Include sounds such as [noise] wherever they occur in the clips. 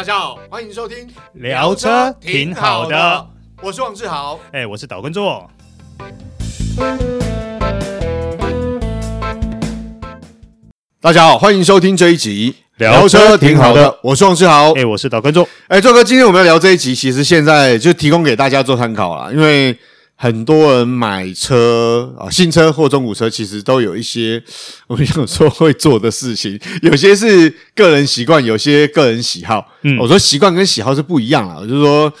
大家好，欢迎收听聊车挺好的，我是王志豪，哎，我是导观众。大家好，欢迎收听这一集聊车挺好的，我是王志豪，哎，我是导观众。哎，周哥，今天我们要聊这一集，其实现在就提供给大家做参考啦，因为。很多人买车啊，新车或中古车，其实都有一些 [laughs] 我们有时候会做的事情，有些是个人习惯，有些个人喜好。嗯，我说习惯跟喜好是不一样啦，就是说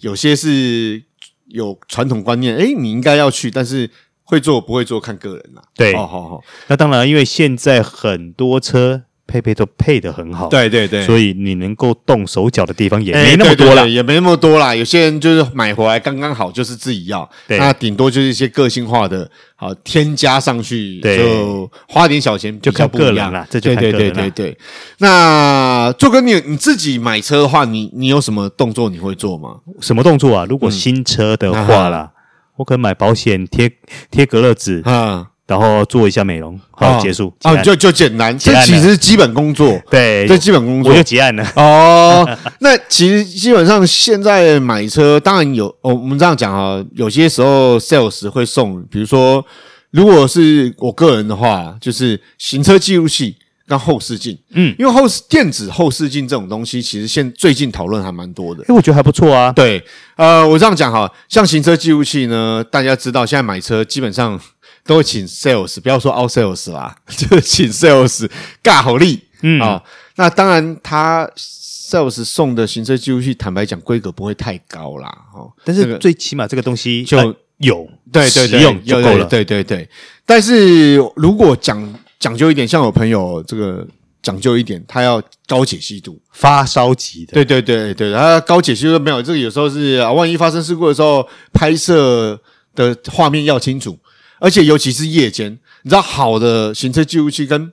有些是有传统观念，诶，你应该要去，但是会做不会做看个人啦。对，好好好。那当然，因为现在很多车。配备都配得很好，对对对，所以你能够动手脚的地方也没那么多了，也没那么多啦。有些人就是买回来刚刚好，就是自己要，那顶多就是一些个性化的，好添加上去，就花点小钱，就看个人了。这就。对对对对对。那做哥，你你自己买车的话，你你有什么动作你会做吗？什么动作啊？如果新车的话啦，我可能买保险贴贴隔热纸啊。然后做一下美容，好结束啊，就就简单，这其实是基本工作，对，这基本工作我就结案了哦。[laughs] 那其实基本上现在买车，当然有，我们这样讲啊，有些时候 sales 会送，比如说，如果是我个人的话，就是行车记录器跟后视镜，嗯，因为后视电子后视镜这种东西，其实现最近讨论还蛮多的，因为我觉得还不错啊。对，呃，我这样讲哈，像行车记录器呢，大家知道现在买车基本上。都会请 sales，不要说 out sales 啦，[laughs] 就是请 sales 尬好力，嗯啊、哦，那当然他 sales 送的行车记录器，坦白讲规格不会太高啦，哦，但是最起码这个东西就有，对对对，用就够了，对对对。但是如果讲讲究一点，像我朋友这个讲究一点，他要高解析度，发烧级的，对对对对，他高解析度没有，这个有时候是啊，万一发生事故的时候，拍摄的画面要清楚。而且尤其是夜间，你知道好的行车记录器跟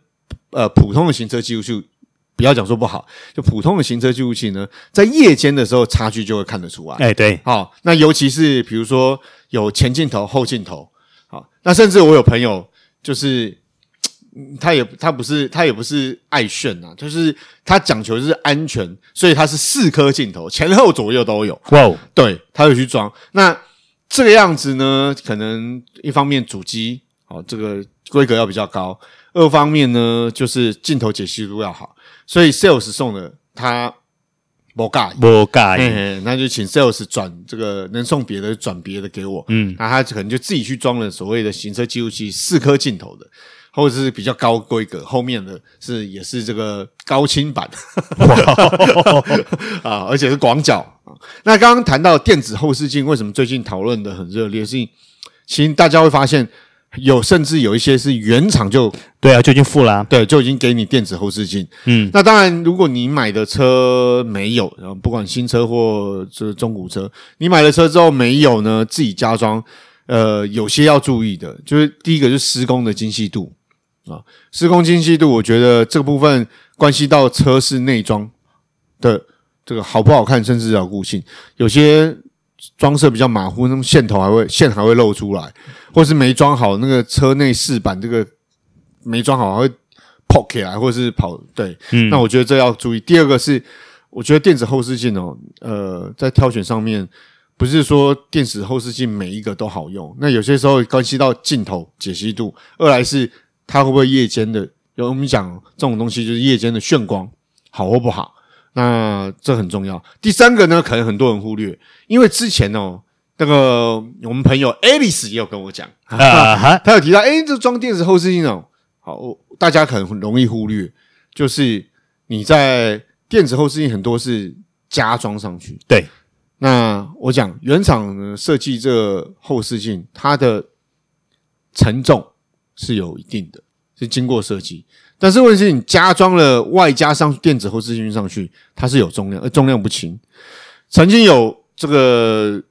呃普通的行车记录器，不要讲说不好，就普通的行车记录器呢，在夜间的时候差距就会看得出来。哎，对，好，那尤其是比如说有前镜头、后镜头，好，那甚至我有朋友就是他也他不是他也不是爱炫啊，就是他讲求就是安全，所以他是四颗镜头，前后左右都有。哇哦，对，他有去装那。这个样子呢，可能一方面主机哦，这个规格要比较高；二方面呢，就是镜头解析度要好。所以 sales 送的他不尬，不尬，那就请 sales 转这个能送别的转别的给我。嗯，那他可能就自己去装了所谓的行车记录器四颗镜头的。或者是比较高规格，后面的是也是这个高清版 [laughs] 啊，而且是广角啊。那刚刚谈到电子后视镜，为什么最近讨论的很热烈？是其实大家会发现，有甚至有一些是原厂就对啊，就已经付了啊，对，就已经给你电子后视镜。嗯，那当然，如果你买的车没有，然后不管新车或是中古车，你买了车之后没有呢，自己加装，呃，有些要注意的，就是第一个就是施工的精细度。啊，施工精细度，我觉得这个部分关系到车室内装的这个好不好看，甚至牢固性。有些装设比较马虎，那么线头还会线还会露出来，或是没装好那个车内饰板这个没装好还会破起来，或者是跑对。嗯，那我觉得这要注意。第二个是，我觉得电子后视镜哦，呃，在挑选上面不是说电子后视镜每一个都好用，那有些时候关系到镜头解析度，二来是。它会不会夜间的？有我们讲这种东西，就是夜间的眩光好或不好，那这很重要。第三个呢，可能很多人忽略，因为之前哦，那个我们朋友 Alice 也有跟我讲，啊、[laughs] 他有提到，诶，这装电子后视镜哦，好，大家可能很容易忽略，就是你在电子后视镜很多是加装上去，对。那我讲原厂呢设计这个后视镜，它的承重。是有一定的，是经过设计，但是问题是你加装了外加上电子后视镜上去，它是有重量，而重量不轻。曾经有这个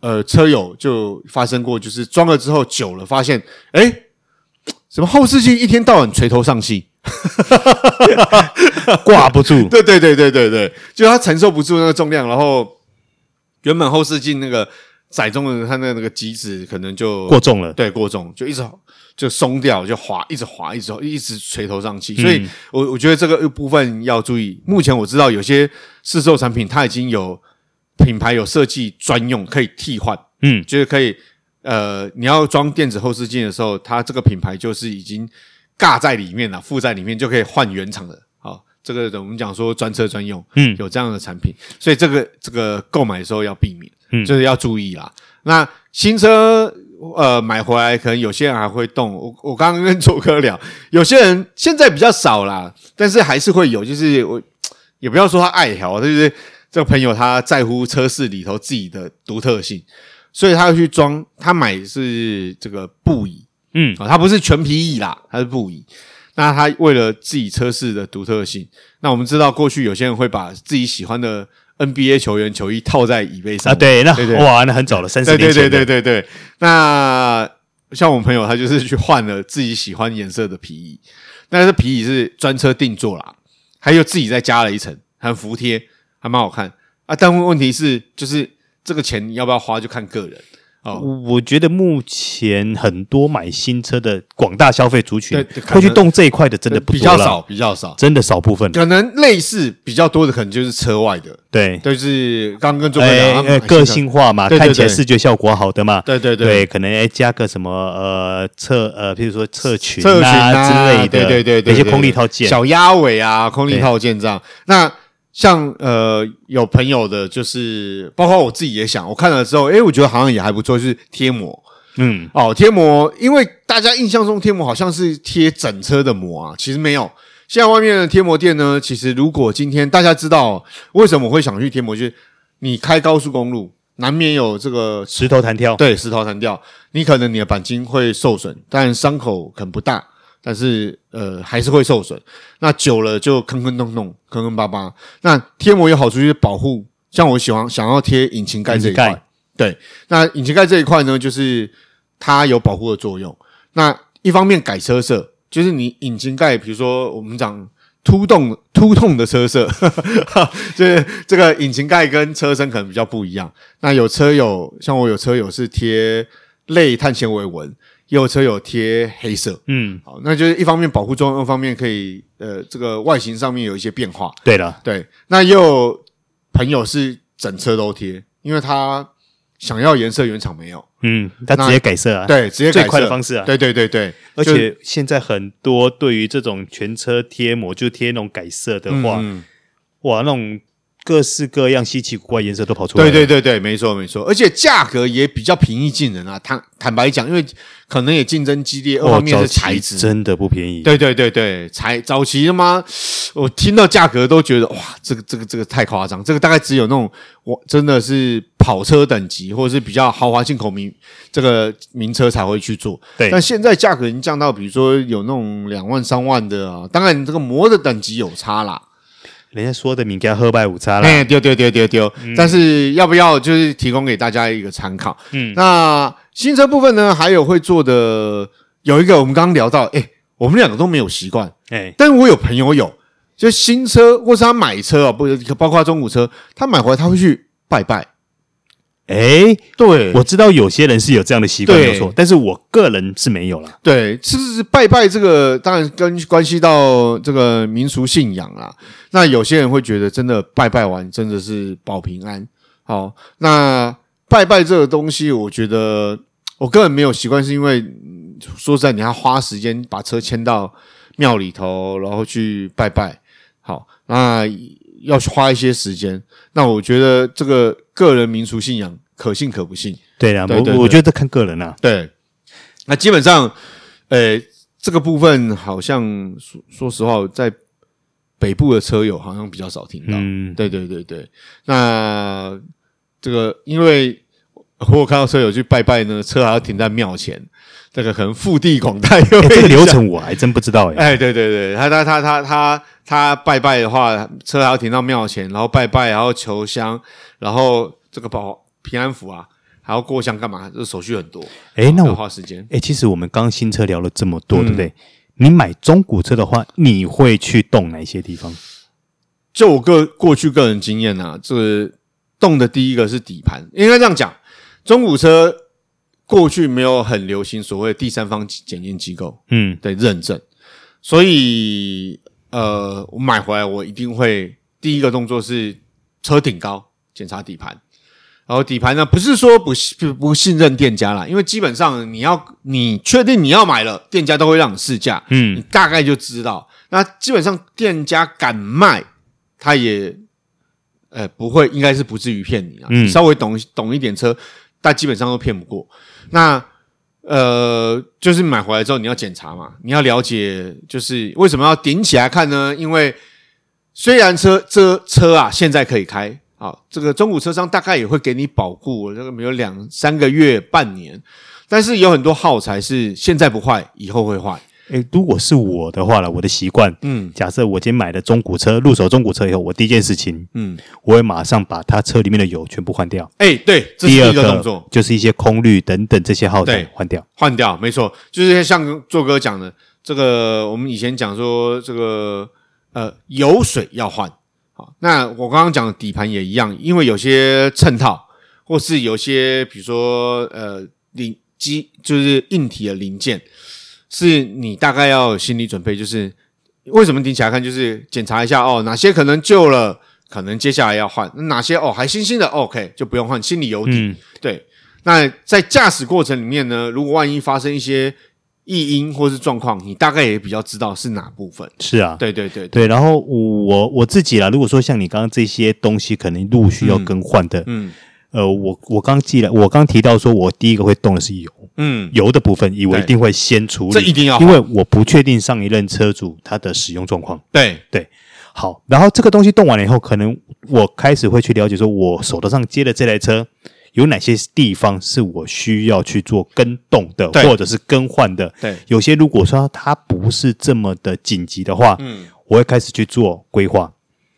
呃车友就发生过，就是装了之后久了，发现哎，什么后视镜一天到晚垂头丧气，[laughs] [laughs] 挂不住。对对对对对对，就他承受不住那个重量，然后原本后视镜那个载重的它的那个机子可能就过重了，对，过重就一直就松掉，就滑，一直滑，一直一直垂头丧气。所以我我觉得这个部分要注意。目前我知道有些市售产品它已经有品牌有设计专用可以替换，嗯，就是可以呃，你要装电子后视镜的时候，它这个品牌就是已经尬在里面了，附在里面就可以换原厂的。好，这个我们讲说专车专用，嗯，有这样的产品，所以这个这个购买的时候要避免。嗯，就是要注意啦。那新车呃买回来，可能有些人还会动。我我刚刚跟左哥聊，有些人现在比较少啦，但是还是会有。就是我也不要说他爱好，就是这个朋友他在乎车市里头自己的独特性，所以他要去装。他买是这个布椅，嗯啊，他不是全皮椅啦，他是布椅。那他为了自己车室的独特性，那我们知道过去有些人会把自己喜欢的。NBA 球员球衣套在椅背上啊，对，那对对哇，那很早了，三十年前。对对对对对。那像我朋友，他就是去换了自己喜欢颜色的皮椅，但是皮椅是专车定做啦，还有自己再加了一层，很服帖，还蛮好看啊。但问题是，就是这个钱你要不要花，就看个人。哦，我觉得目前很多买新车的广大消费族群会去动这一块的，真的不比较少，比较少，真的少部分。可能类似比较多的，可能就是车外的，对，就是刚跟周哥讲，个性化嘛，看起来视觉效果好的嘛，对对对，可能哎加个什么呃侧呃，譬如说侧裙啊之类的，对对对对，一些空力套件，小鸭尾啊，空力套件这样。那像呃有朋友的，就是包括我自己也想，我看了之后，诶，我觉得好像也还不错，就是贴膜，嗯，哦，贴膜，因为大家印象中贴膜好像是贴整车的膜啊，其实没有。现在外面的贴膜店呢，其实如果今天大家知道为什么我会想去贴膜，就是你开高速公路难免有这个石头弹跳，对，石头弹跳，你可能你的钣金会受损，但伤口可能不大。但是呃还是会受损，那久了就坑坑洞洞、坑坑巴巴。那贴膜有好处就是保护，像我喜欢想要贴引擎盖这一块，对，那引擎盖这一块呢，就是它有保护的作用。那一方面改车色，就是你引擎盖，比如说我们讲凸洞凸洞的车色，[laughs] 就是这个引擎盖跟车身可能比较不一样。那有车友像我有车友是贴类碳纤维纹。有车有贴黑色，嗯，好，那就是一方面保护作用，二方面可以呃，这个外形上面有一些变化。对的，对。那也有朋友是整车都贴，因为他想要颜色原厂没有，嗯，他直接改色啊，对，直接改色最快的方式啊，对对对对。而且现在很多对于这种全车贴膜，就贴那种改色的话，嗯、哇，那种。各式各样稀奇古怪颜色都跑出来，对对对对，没错没错，而且价格也比较平易近人啊。坦坦白讲，因为可能也竞争激烈，二方面是材质真的不便宜。对对对对，材早期的吗？我听到价格都觉得哇，这个这个这个太夸张，这个大概只有那种我真的是跑车等级或者是比较豪华进口名这个名车才会去做。对，但现在价格已经降到，比如说有那种两万三万的啊，当然这个膜的等级有差啦。人家说的名叫喝拜五叉啦，哎，丢丢丢丢丢。但是要不要就是提供给大家一个参考？嗯，那新车部分呢，还有会做的有一个，我们刚刚聊到，哎，我们两个都没有习惯，哎，但我有朋友有，就新车或是他买车啊，不包括中古车，他买回来他会去拜拜。哎，对，我知道有些人是有这样的习惯，没错，但是我个人是没有了。对，是是拜拜这个，当然跟关系到这个民俗信仰啦。那有些人会觉得，真的拜拜完真的是保平安。好，那拜拜这个东西，我觉得我个人没有习惯，是因为说实在，你要花时间把车牵到庙里头，然后去拜拜。好，那要花一些时间。那我觉得这个个人民俗信仰可信可不信。对啊，我我觉得看个人啊。对，那基本上，呃，这个部分好像说说实话，在北部的车友好像比较少听到。嗯，对对对对。那这个因为我有看到车友去拜拜呢，车还要停在庙前。这个可能腹地广大，这个流程我还真不知道哎。哎，对对对，他他他他他他拜拜的话，车还要停到庙前，然后拜拜，然后求香，然后这个保平安符啊，还要过香干嘛？这手续很多。哎，那我花时间。哎，其实我们刚新车聊了这么多，对不对？你买中古车的话，你会去动哪些地方？就我个过去个人经验啊，这个动的第一个是底盘，应该这样讲。中古车过去没有很流行所谓第三方检验机构，嗯，的认证，所以呃，我买回来我一定会第一个动作是车顶高检查底盘。然后底盘呢，不是说不不不信任店家啦，因为基本上你要你确定你要买了，店家都会让你试驾，嗯，你大概就知道。那基本上店家敢卖，他也呃不会，应该是不至于骗你啊。嗯，稍微懂懂一点车，但基本上都骗不过。那呃，就是买回来之后你要检查嘛，你要了解，就是为什么要顶起来看呢？因为虽然车这车啊现在可以开。啊，这个中古车商大概也会给你保固，这个没有两三个月、半年，但是有很多耗材是现在不坏，以后会坏。诶，如果是我的话了，我的习惯，嗯，假设我今天买的中古车，入手中古车以后，我第一件事情，嗯，我会马上把它车里面的油全部换掉。诶，对，这是一个动作，就是一些空滤等等这些耗材换掉，换掉，没错，就是像做哥讲的，这个我们以前讲说，这个呃油水要换。好那我刚刚讲的底盘也一样，因为有些衬套，或是有些比如说呃零机就是硬体的零件，是你大概要有心理准备，就是为什么顶起来看，就是检查一下哦，哪些可能旧了，可能接下来要换，哪些哦还新新的，OK 就不用换，心里有底。嗯、对，那在驾驶过程里面呢，如果万一发生一些异音或是状况，你大概也比较知道是哪部分。是啊，对对对对。然后我我自己啦，如果说像你刚刚这些东西，可能陆续要更换的，嗯，呃，我我刚记了，我刚提到说，我第一个会动的是油，嗯，油的部分，我一定会先处理，这一定要，因为我不确定上一任车主他的使用状况。对对，好，然后这个东西动完了以后，可能我开始会去了解，说我手头上接的这台车。有哪些地方是我需要去做更动的，或者是更换的？对，有些如果说它不是这么的紧急的话，嗯，我会开始去做规划，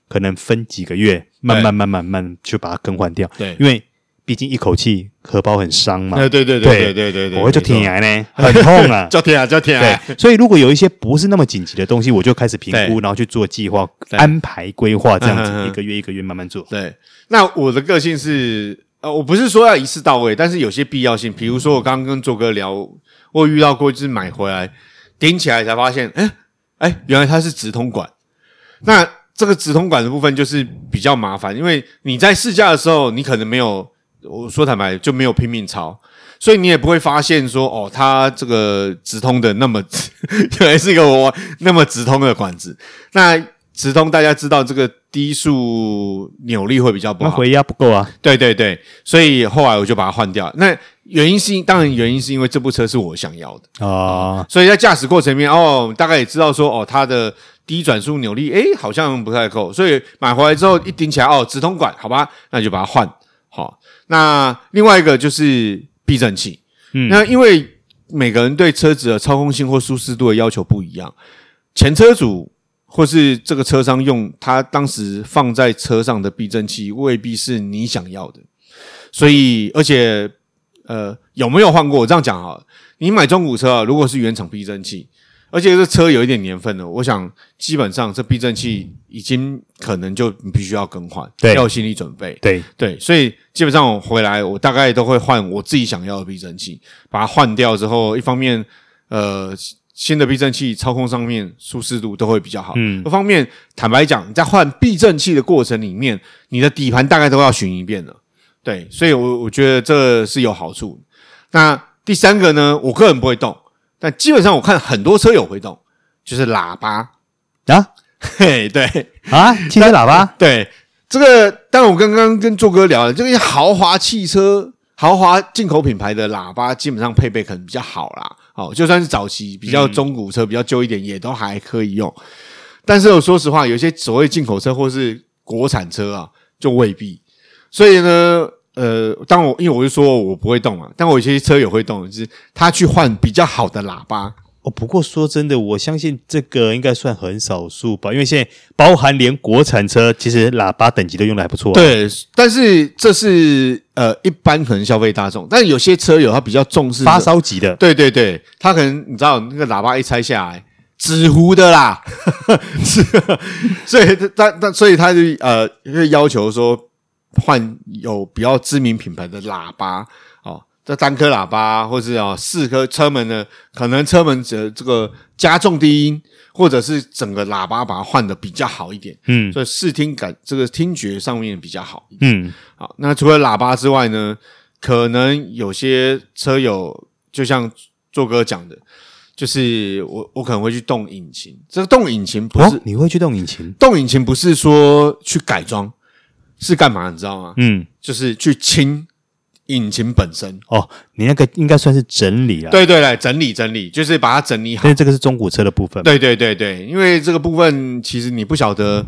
可能分几个月，慢慢慢慢慢去把它更换掉。对，因为毕竟一口气荷包很伤嘛。对对对对对对对，我会就天涯呢，很痛啊，叫天涯叫天涯。对，所以如果有一些不是那么紧急的东西，我就开始评估，然后去做计划、安排、规划，这样子一个月一个月慢慢做。对，那我的个性是。呃，我不是说要一次到位，但是有些必要性。比如说，我刚刚跟卓哥聊，我遇到过就是买回来顶起来才发现，哎哎，原来它是直通管。那这个直通管的部分就是比较麻烦，因为你在试驾的时候，你可能没有，我说坦白就没有拼命超，所以你也不会发现说，哦，它这个直通的那么直，[laughs] 原来是一个我那么直通的管子。那直通大家知道这个低速扭力会比较不好，那回压不够啊。对对对，所以后来我就把它换掉。那原因是，当然原因是因为这部车是我想要的啊、哦，所以在驾驶过程里面哦，大概也知道说哦，它的低转速扭力诶好像不太够，所以买回来之后一顶起来哦，直通管好吧，那就把它换好。那另外一个就是避震器，嗯，那因为每个人对车子的操控性或舒适度的要求不一样，前车主。或是这个车商用他当时放在车上的避震器，未必是你想要的。所以，而且，呃，有没有换过？我这样讲哈，你买中古车啊，如果是原厂避震器，而且这车有一点年份了，我想基本上这避震器已经可能就你必须要更换，对，要有心理准备。对对，所以基本上我回来，我大概都会换我自己想要的避震器，把它换掉之后，一方面，呃。新的避震器操控上面舒适度都会比较好。嗯，一方面坦白讲，你在换避震器的过程里面，你的底盘大概都要巡一遍了。对，所以我我觉得这是有好处。那第三个呢，我个人不会动，但基本上我看很多车友会动，就是喇叭啊，嘿，对啊，汽车喇叭，对这个，但我刚刚跟做哥聊了，这个豪华汽车、豪华进口品牌的喇叭，基本上配备可能比较好啦。哦，就算是早期比较中古车，嗯、比较旧一点，也都还可以用。但是我说实话，有些所谓进口车或是国产车啊，就未必。所以呢，呃，当我因为我就说我不会动嘛，但我有些车友会动，就是他去换比较好的喇叭。哦，不过说真的，我相信这个应该算很少数吧，因为现在包含连国产车，其实喇叭等级都用的还不错啊。对，但是这是呃一般可能消费大众，但有些车友他比较重视发烧级的。对对对，他可能你知道那个喇叭一拆下来，[laughs] 纸糊的啦，[laughs] 是，所以他他所以他就呃会要求说换有比较知名品牌的喇叭哦，这单颗喇叭，或是啊四颗车门的，可能车门的这个加重低音，或者是整个喇叭把它换的比较好一点，嗯，所以视听感这个听觉上面比较好，嗯，好，那除了喇叭之外呢，可能有些车友就像做哥讲的。就是我，我可能会去动引擎。这个动引擎不是、哦、你会去动引擎？动引擎不是说去改装，是干嘛？你知道吗？嗯，就是去清引擎本身。哦，你那个应该算是整理了。对对对，整理整理，就是把它整理好。因为这个是中古车的部分。对对对对，因为这个部分其实你不晓得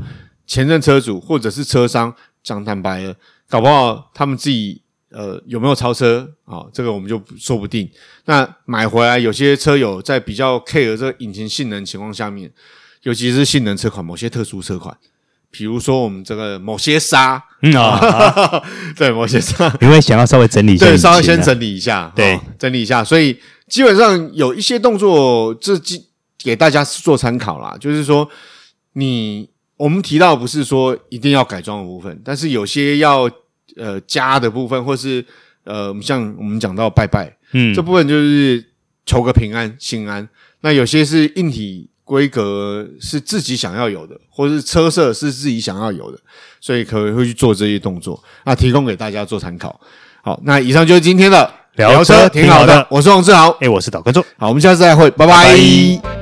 前任车主或者是车商讲坦白了，搞不好他们自己。呃，有没有超车啊、哦？这个我们就说不定。那买回来，有些车友在比较 care 这个引擎性能情况下面，尤其是性能车款，某些特殊车款，比如说我们这个某些沙，嗯啊、哦，[laughs] 对，某些沙，你会想要稍微整理一下，对，稍微先整理一下，对、哦，整理一下。所以基本上有一些动作，这给大家做参考啦。就是说，你我们提到不是说一定要改装的部分，但是有些要。呃，加的部分，或是呃，像我们讲到拜拜，嗯，这部分就是求个平安、心安。那有些是硬体规格是自己想要有的，或是车色是自己想要有的，所以可能会去做这些动作。那提供给大家做参考。好，那以上就是今天的聊车，挺好的。我是王志豪，诶，我是导观众。好，我们下次再会，拜拜。拜拜。